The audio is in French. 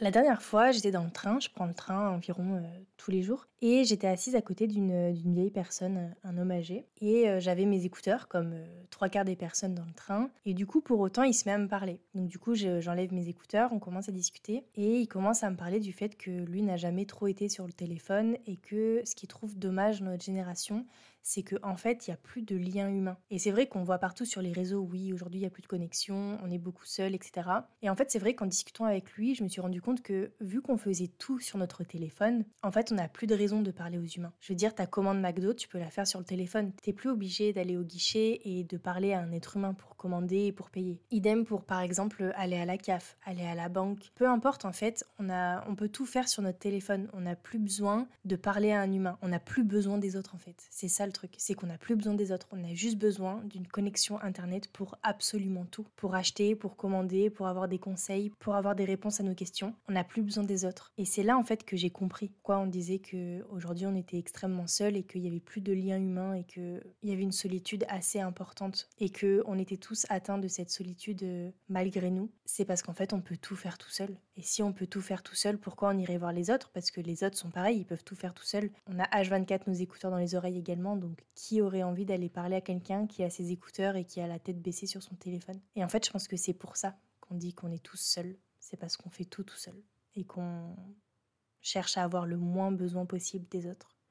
La dernière fois, j'étais dans le train, je prends le train environ euh, tous les jours, et j'étais assise à côté d'une vieille personne, un homme âgé, et euh, j'avais mes écouteurs, comme euh, trois quarts des personnes dans le train, et du coup, pour autant, il se met à me parler. Donc du coup, j'enlève mes écouteurs, on commence à discuter, et il commence à me parler du fait que lui n'a jamais trop été sur le téléphone, et que ce qu'il trouve dommage dans notre génération, c'est qu'en en fait, il n'y a plus de lien humain. Et c'est vrai qu'on voit partout sur les réseaux, oui, aujourd'hui, il n'y a plus de connexion, on est beaucoup seul, etc. Et en fait, c'est vrai qu'en discutant avec lui, je me suis rendu compte que vu qu'on faisait tout sur notre téléphone, en fait, on n'a plus de raison de parler aux humains. Je veux dire, ta commande McDo, tu peux la faire sur le téléphone. T'es plus obligé d'aller au guichet et de parler à un être humain pour commander et pour payer. Idem pour, par exemple, aller à la CAF, aller à la banque. Peu importe, en fait, on, a, on peut tout faire sur notre téléphone. On n'a plus besoin de parler à un humain. On n'a plus besoin des autres, en fait. C'est ça le truc. C'est qu'on n'a plus besoin des autres. On a juste besoin d'une connexion Internet pour absolument tout. Pour acheter, pour commander, pour avoir des conseils, pour avoir des réponses à nos questions. On n'a plus besoin des autres. Et c'est là, en fait, que j'ai compris. Quoi, on disait qu'aujourd'hui, on était extrêmement seul et qu'il n'y avait plus de lien humain et qu'il y avait une solitude assez importante et qu'on était tous atteints de cette solitude euh, malgré nous. C'est parce qu'en fait, on peut tout faire tout seul. Et si on peut tout faire tout seul, pourquoi on irait voir les autres? Parce que les autres sont pareils, ils peuvent tout faire tout seuls. On a H24 nos écouteurs dans les oreilles également, donc qui aurait envie d'aller parler à quelqu'un qui a ses écouteurs et qui a la tête baissée sur son téléphone? Et en fait, je pense que c'est pour ça qu'on dit qu'on est tous seuls. C'est parce qu'on fait tout tout seul et qu'on cherche à avoir le moins besoin possible des autres.